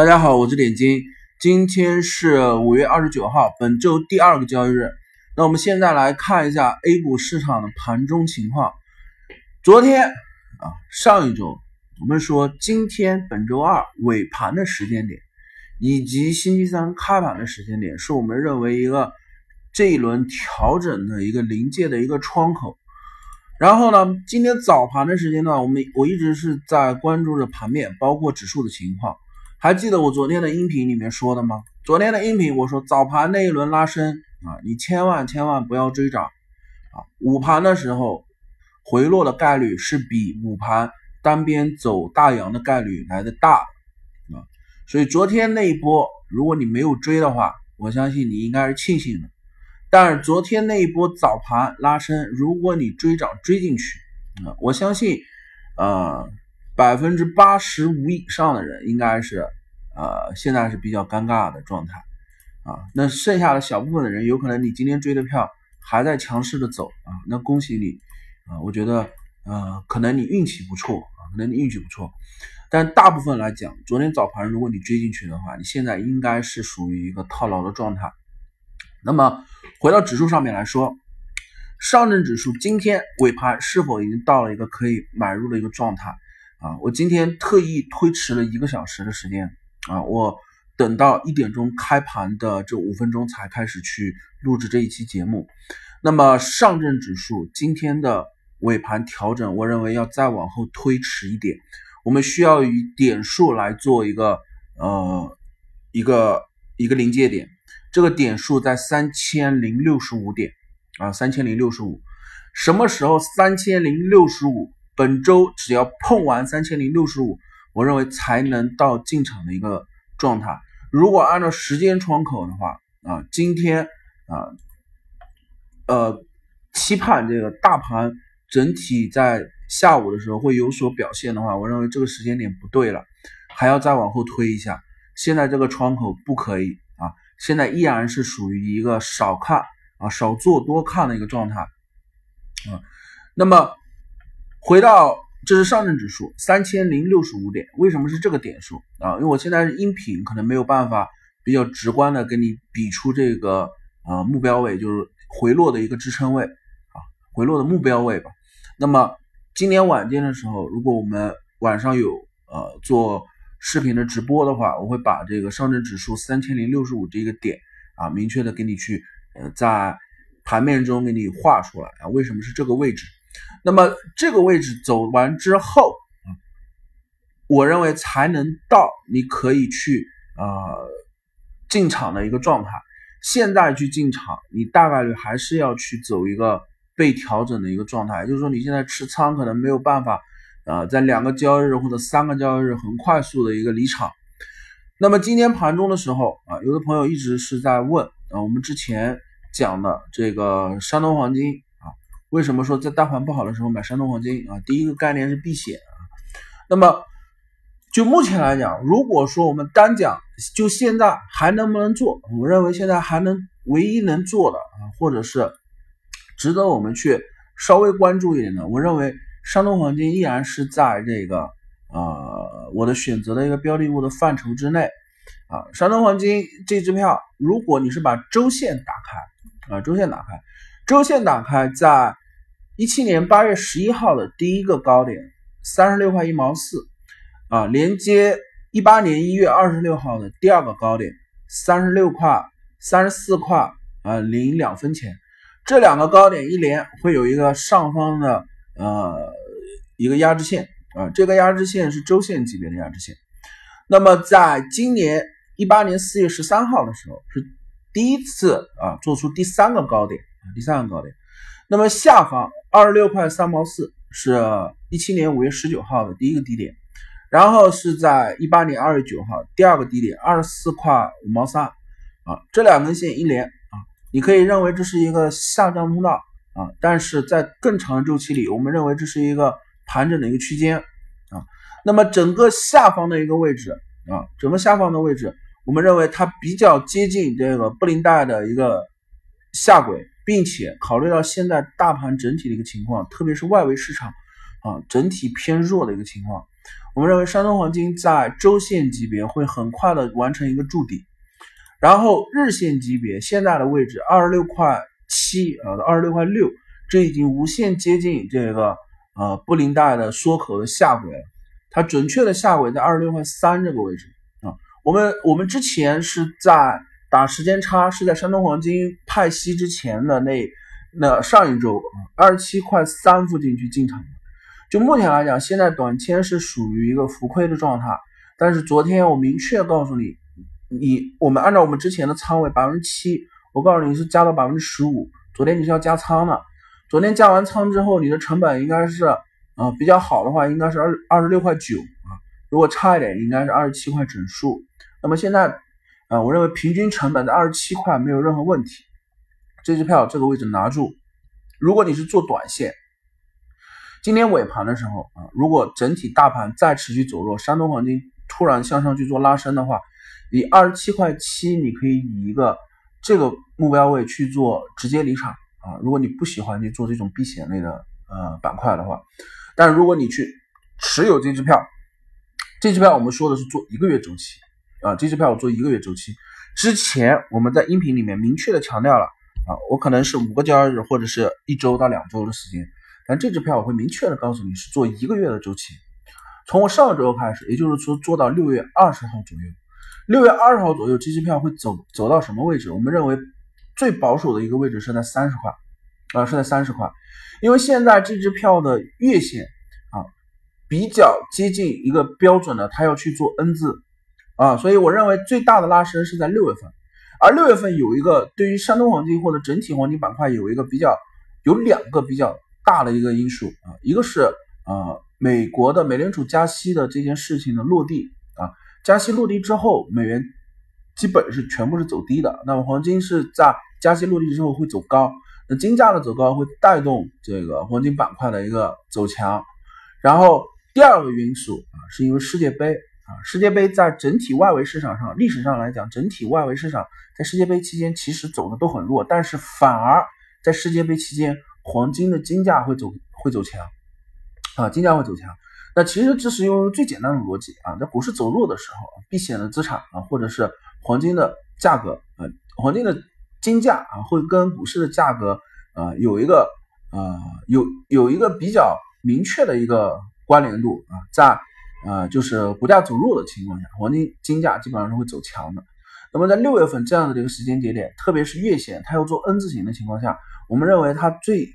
大家好，我是点金，今天是五月二十九号，本周第二个交易日。那我们现在来看一下 A 股市场的盘中情况。昨天啊，上一周我们说今天本周二尾盘的时间点，以及星期三开盘的时间点，是我们认为一个这一轮调整的一个临界的一个窗口。然后呢，今天早盘的时间段，我们我一直是在关注着盘面，包括指数的情况。还记得我昨天的音频里面说的吗？昨天的音频我说早盘那一轮拉升啊，你千万千万不要追涨啊。午盘的时候回落的概率是比午盘单边走大阳的概率来的大啊。所以昨天那一波，如果你没有追的话，我相信你应该是庆幸的。但是昨天那一波早盘拉升，如果你追涨追进去啊，我相信，呃，百分之八十五以上的人应该是，呃，现在是比较尴尬的状态啊。那剩下的小部分的人，有可能你今天追的票还在强势的走啊，那恭喜你啊！我觉得，呃，可能你运气不错啊，可能你运气不错。但大部分来讲，昨天早盘如果你追进去的话，你现在应该是属于一个套牢的状态。那么回到指数上面来说，上证指数今天尾盘是否已经到了一个可以买入的一个状态啊？我今天特意推迟了一个小时的时间啊，我等到一点钟开盘的这五分钟才开始去录制这一期节目。那么上证指数今天的尾盘调整，我认为要再往后推迟一点，我们需要以点数来做一个呃一个一个临界点。这个点数在三千零六十五点啊，三千零六十五，什么时候三千零六十五？本周只要碰完三千零六十五，我认为才能到进场的一个状态。如果按照时间窗口的话啊，今天啊，呃，期盼这个大盘整体在下午的时候会有所表现的话，我认为这个时间点不对了，还要再往后推一下。现在这个窗口不可以啊。现在依然是属于一个少看啊少做多看的一个状态啊。那么回到这是上证指数三千零六十五点，为什么是这个点数啊？因为我现在是音频，可能没有办法比较直观的给你比出这个呃目标位，就是回落的一个支撑位啊，回落的目标位吧。那么今年晚间的时候，如果我们晚上有呃做。视频的直播的话，我会把这个上证指数三千零六十五这个点啊，明确的给你去呃，在盘面中给你画出来啊。为什么是这个位置？那么这个位置走完之后啊，我认为才能到你可以去呃进场的一个状态。现在去进场，你大概率还是要去走一个被调整的一个状态，就是说你现在持仓可能没有办法。啊，在两个交易日或者三个交易日很快速的一个离场。那么今天盘中的时候啊，有的朋友一直是在问啊，我们之前讲的这个山东黄金，为什么说在大盘不好的时候买山东黄金啊？第一个概念是避险啊。那么就目前来讲，如果说我们单讲就现在还能不能做，我认为现在还能唯一能做的啊，或者是值得我们去稍微关注一点的，我认为。山东黄金依然是在这个呃我的选择的一个标的物的范畴之内啊。山东黄金这支票，如果你是把周线打开啊，周线打开，周线打开，在一七年八月十一号的第一个高点三十六块一毛四啊，连接一八年一月二十六号的第二个高点三十六块三十四块啊零两分钱，这两个高点一连会有一个上方的。呃，一个压制线啊，这个压制线是周线级别的压制线。那么，在今年一八年四月十三号的时候，是第一次啊做出第三个高点啊，第三个高点。那么下方二十六块三毛四是一七年五月十九号的第一个低点，然后是在一八年二月九号第二个低点二十四块五毛三啊，这两根线一连啊，你可以认为这是一个下降通道。啊，但是在更长的周期里，我们认为这是一个盘整的一个区间啊。那么整个下方的一个位置啊，整个下方的位置，我们认为它比较接近这个布林带的一个下轨，并且考虑到现在大盘整体的一个情况，特别是外围市场啊整体偏弱的一个情况，我们认为山东黄金在周线级别会很快的完成一个筑底，然后日线级别现在的位置二十六块七啊到二十六块六，这已经无限接近这个呃布林带的缩口的下轨了，它准确的下轨在二十六块三这个位置啊。我们我们之前是在打时间差，是在山东黄金派息之前的那那上一周二十七块三附近去进场的。就目前来讲，现在短签是属于一个浮亏的状态。但是昨天我明确告诉你，你我们按照我们之前的仓位百分之七，我告诉你是加到百分之十五。昨天你是要加仓的，昨天加完仓之后，你的成本应该是啊比较好的话，应该是二二十六块九啊。如果差一点，应该是二十七块整数。那么现在啊，我认为平均成本在二十七块没有任何问题。这支票这个位置拿住。如果你是做短线。今天尾盘的时候啊，如果整体大盘再持续走弱，山东黄金突然向上去做拉升的话，以二十七块七，你可以以一个这个目标位去做直接离场啊。如果你不喜欢去做这种避险类的呃板块的话，但如果你去持有这支票，这支票我们说的是做一个月周期啊，这支票我做一个月周期。之前我们在音频里面明确的强调了啊，我可能是五个交易日或者是一周到两周的时间。但这支票我会明确的告诉你是做一个月的周期，从我上周开始，也就是说做到六月二十号左右，六月二十号左右这支票会走走到什么位置？我们认为最保守的一个位置是在三十块，啊是在三十块，因为现在这支票的月线啊比较接近一个标准的，它要去做 N 字啊，所以我认为最大的拉升是在六月份，而六月份有一个对于山东黄金或者整体黄金板块有一个比较有两个比较。大的一个因素啊，一个是呃美国的美联储加息的这件事情的落地啊，加息落地之后，美元基本是全部是走低的。那么黄金是在加息落地之后会走高，那金价的走高会带动这个黄金板块的一个走强。然后第二个因素啊，是因为世界杯世界杯在整体外围市场上，历史上来讲，整体外围市场在世界杯期间其实走的都很弱，但是反而在世界杯期间。黄金的金价会走会走强啊，金价会走强。那其实这是用最简单的逻辑啊，在股市走弱的时候，避险的资产啊，或者是黄金的价格啊，黄金的金价啊，会跟股市的价格啊有一个呃有有一个比较明确的一个关联度啊，在呃就是股价走弱的情况下，黄金金价基本上是会走强的。那么在六月份这样的一个时间节点，特别是月线它要做 N 字形的情况下。我们认为它最，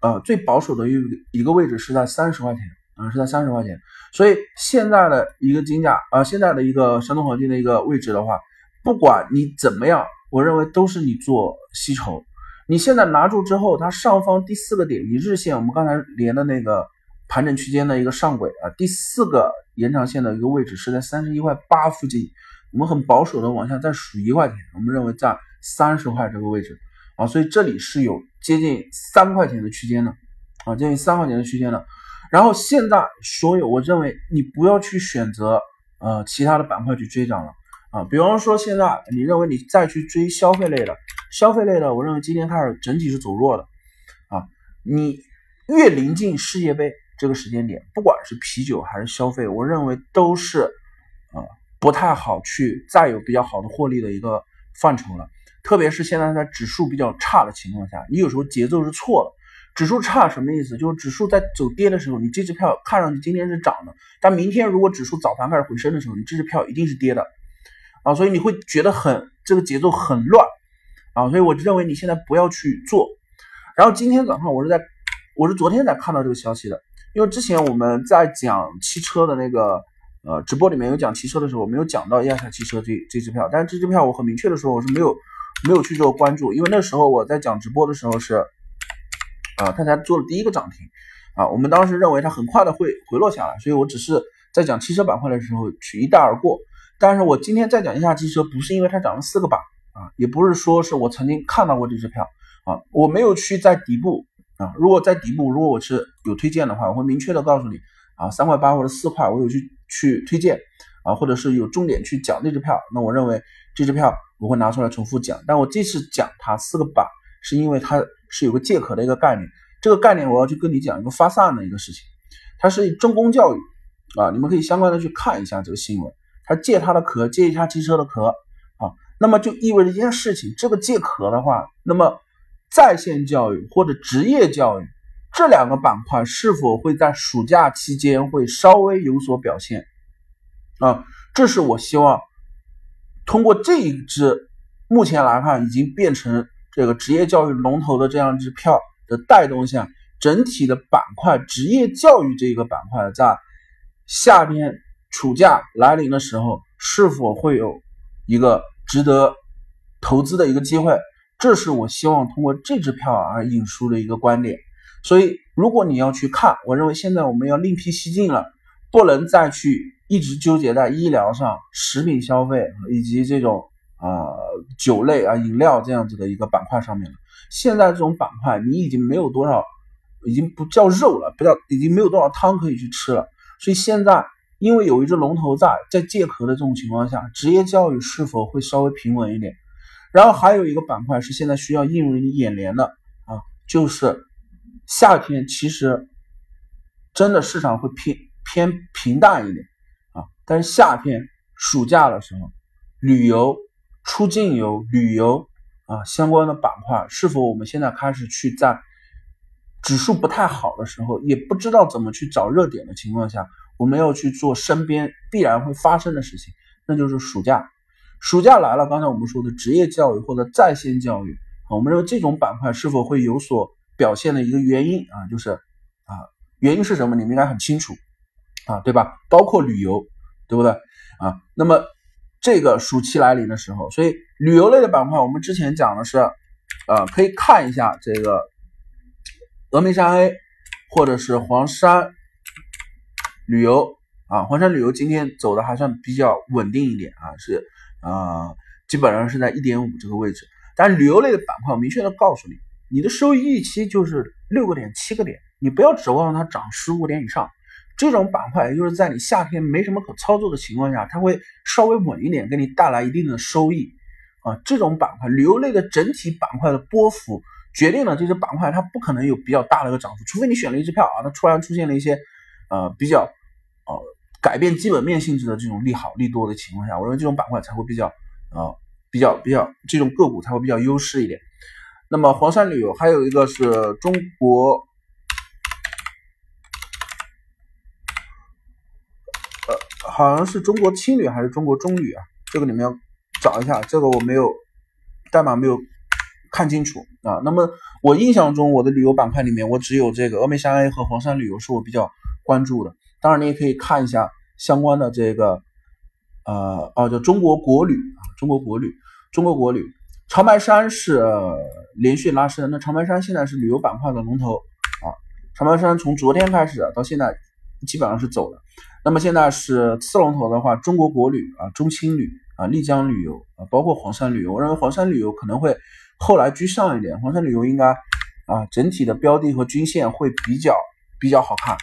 呃最保守的一一个位置是在三十块钱啊，是在三十块钱。所以现在的一个金价啊，现在的一个山东黄金的一个位置的话，不管你怎么样，我认为都是你做吸筹。你现在拿住之后，它上方第四个点，你日线我们刚才连的那个盘整区间的一个上轨啊，第四个延长线的一个位置是在三十一块八附近。我们很保守的往下再数一块钱，我们认为在三十块这个位置。啊，所以这里是有接近三块钱的区间的，啊，接近三块钱的区间的。然后现在所有，我认为你不要去选择呃其他的板块去追涨了，啊，比方说现在你认为你再去追消费类的，消费类的，我认为今天开始整体是走弱的，啊，你越临近世界杯这个时间点，不管是啤酒还是消费，我认为都是啊不太好去再有比较好的获利的一个范畴了。特别是现在在指数比较差的情况下，你有时候节奏是错了。指数差什么意思？就是指数在走跌的时候，你这支票看上去今天是涨的，但明天如果指数早盘开始回升的时候，你这支票一定是跌的啊，所以你会觉得很这个节奏很乱啊，所以我认为你现在不要去做。然后今天早上我是在我是昨天才看到这个消息的，因为之前我们在讲汽车的那个呃直播里面有讲汽车的时候，我没有讲到亚夏汽车这这支票，但是这支票我很明确的说我是没有。没有去做关注，因为那时候我在讲直播的时候是，啊，它才做了第一个涨停，啊，我们当时认为它很快的会回落下来，所以我只是在讲汽车板块的时候去一带而过。但是我今天再讲一下汽车，不是因为它涨了四个板，啊，也不是说是我曾经看到过这支票，啊，我没有去在底部，啊，如果在底部，如果我是有推荐的话，我会明确的告诉你，啊，三块八或者四块，我有去去推荐，啊，或者是有重点去讲那支票，那我认为这支票。我会拿出来重复讲，但我这次讲它四个板，是因为它是有个借壳的一个概念。这个概念我要去跟你讲一个发散的一个事情。它是中公教育啊，你们可以相关的去看一下这个新闻。他借他的壳，借一下汽车的壳啊，那么就意味着一件事情，这个借壳的话，那么在线教育或者职业教育这两个板块是否会在暑假期间会稍微有所表现啊？这是我希望通过这一支目前来看已经变成这个职业教育龙头的这样一支票的带动下，整体的板块职业教育这个板块在夏天。暑假来临的时候，是否会有一个值得投资的一个机会？这是我希望通过这支票而引出的一个观点。所以，如果你要去看，我认为现在我们要另辟蹊径了，不能再去一直纠结在医疗上、食品消费以及这种啊酒类啊饮料这样子的一个板块上面了。现在这种板块，你已经没有多少，已经不叫肉了，不叫已经没有多少汤可以去吃了。所以现在。因为有一只龙头在，在借壳的这种情况下，职业教育是否会稍微平稳一点？然后还有一个板块是现在需要映入你眼帘的啊，就是夏天其实真的市场会偏偏平淡一点啊，但是夏天暑假的时候，旅游、出境游、旅游啊相关的板块，是否我们现在开始去在指数不太好的时候，也不知道怎么去找热点的情况下？我们要去做身边必然会发生的事情，那就是暑假。暑假来了，刚才我们说的职业教育或者在线教育，我们认为这种板块是否会有所表现的一个原因啊，就是啊，原因是什么？你们应该很清楚啊，对吧？包括旅游，对不对啊？那么这个暑期来临的时候，所以旅游类的板块，我们之前讲的是，呃，可以看一下这个峨眉山 A 或者是黄山。旅游啊，黄山旅游今天走的还算比较稳定一点啊，是啊，基本上是在一点五这个位置。但旅游类的板块，我明确的告诉你，你的收益预期就是六个点、七个点，你不要指望它涨十五点以上。这种板块，也就是在你夏天没什么可操作的情况下，它会稍微稳一点，给你带来一定的收益啊。这种板块，旅游类的整体板块的波幅，决定了这只板块它不可能有比较大的一个涨幅，除非你选了一只票啊，它突然出现了一些呃比较。呃，改变基本面性质的这种利好利多的情况下，我认为这种板块才会比较啊比较比较这种个股才会比较优势一点。那么黄山旅游还有一个是中国，呃，好像是中国青旅还是中国中旅啊？这个你们要找一下，这个我没有代码没有看清楚啊。那么我印象中我的旅游板块里面，我只有这个峨眉山 A 和黄山旅游是我比较关注的。当然，你也可以看一下相关的这个，呃，哦，叫中国国旅啊，中国国旅，中国国旅，长白山是连续拉升，那长白山现在是旅游板块的龙头啊，长白山从昨天开始到现在基本上是走的，那么现在是次龙头的话，中国国旅啊，中青旅啊，丽江旅游啊，包括黄山旅游，我认为黄山旅游可能会后来居上一点，黄山旅游应该啊，整体的标的和均线会比较比较好看。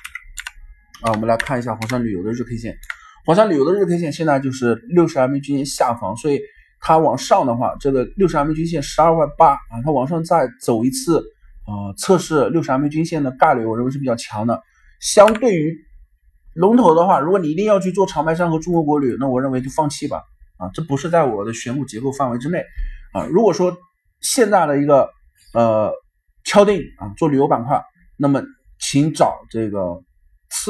啊，我们来看一下黄山旅游的日 K 线。黄山旅游的日 K 线现在就是六十 MA 均线下方，所以它往上的话，这个六十 MA 均线十二万八啊，它往上再走一次，呃，测试六十 MA 均线的概率，我认为是比较强的。相对于龙头的话，如果你一定要去做长白山和中国国旅，那我认为就放弃吧。啊，这不是在我的选股结构范围之内。啊，如果说现在的一个呃敲定啊做旅游板块，那么请找这个。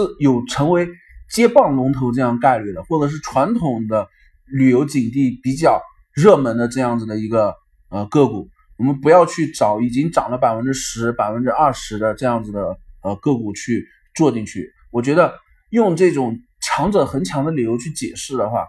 是有成为接棒龙头这样概率的，或者是传统的旅游景地比较热门的这样子的一个呃个股，我们不要去找已经涨了百分之十、百分之二十的这样子的呃个股去做进去。我觉得用这种强者恒强的理由去解释的话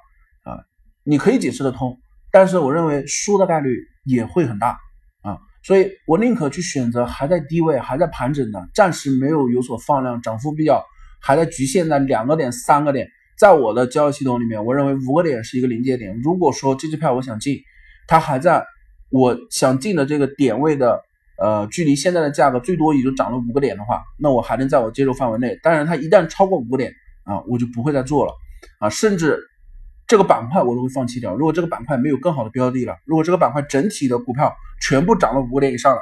啊，你可以解释得通，但是我认为输的概率也会很大啊，所以我宁可去选择还在低位、还在盘整的，暂时没有有所放量、涨幅比较。还在局限在两个点、三个点，在我的交易系统里面，我认为五个点是一个临界点。如果说这支票我想进，它还在我想进的这个点位的呃距离现在的价格最多也就涨了五个点的话，那我还能在我接受范围内。当然，它一旦超过五个点啊，我就不会再做了啊，甚至这个板块我都会放弃掉。如果这个板块没有更好的标的了，如果这个板块整体的股票全部涨了五个点以上了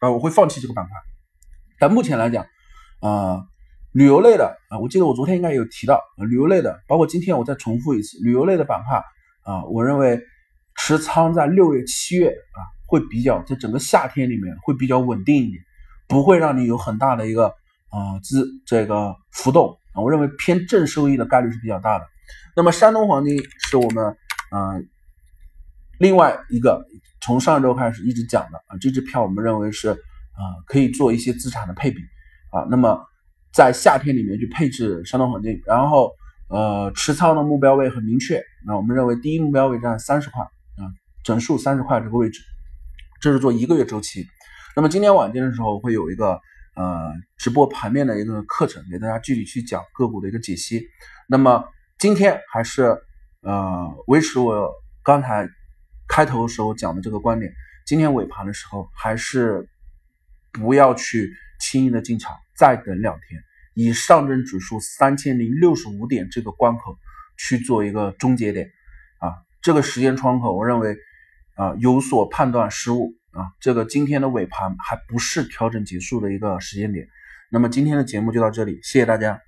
啊，我会放弃这个板块。但目前来讲啊。旅游类的啊，我记得我昨天应该有提到旅游类的，包括今天我再重复一次，旅游类的板块啊，我认为持仓在六月、七月啊，会比较在整个夏天里面会比较稳定一点，不会让你有很大的一个啊资这个浮动啊，我认为偏正收益的概率是比较大的。那么山东黄金是我们啊另外一个从上周开始一直讲的啊，这支票我们认为是啊可以做一些资产的配比啊，那么。在夏天里面去配置山东黄金，然后呃持仓的目标位很明确，那我们认为第一目标位在三十块啊，整数三十块这个位置，这是做一个月周期。那么今天晚间的时候会有一个呃直播盘面的一个课程，给大家具体去讲个股的一个解析。那么今天还是呃维持我刚才开头的时候讲的这个观点，今天尾盘的时候还是不要去。轻易的进场，再等两天，以上证指数三千零六十五点这个关口去做一个终结点啊，这个时间窗口，我认为啊有所判断失误啊，这个今天的尾盘还不是调整结束的一个时间点。那么今天的节目就到这里，谢谢大家。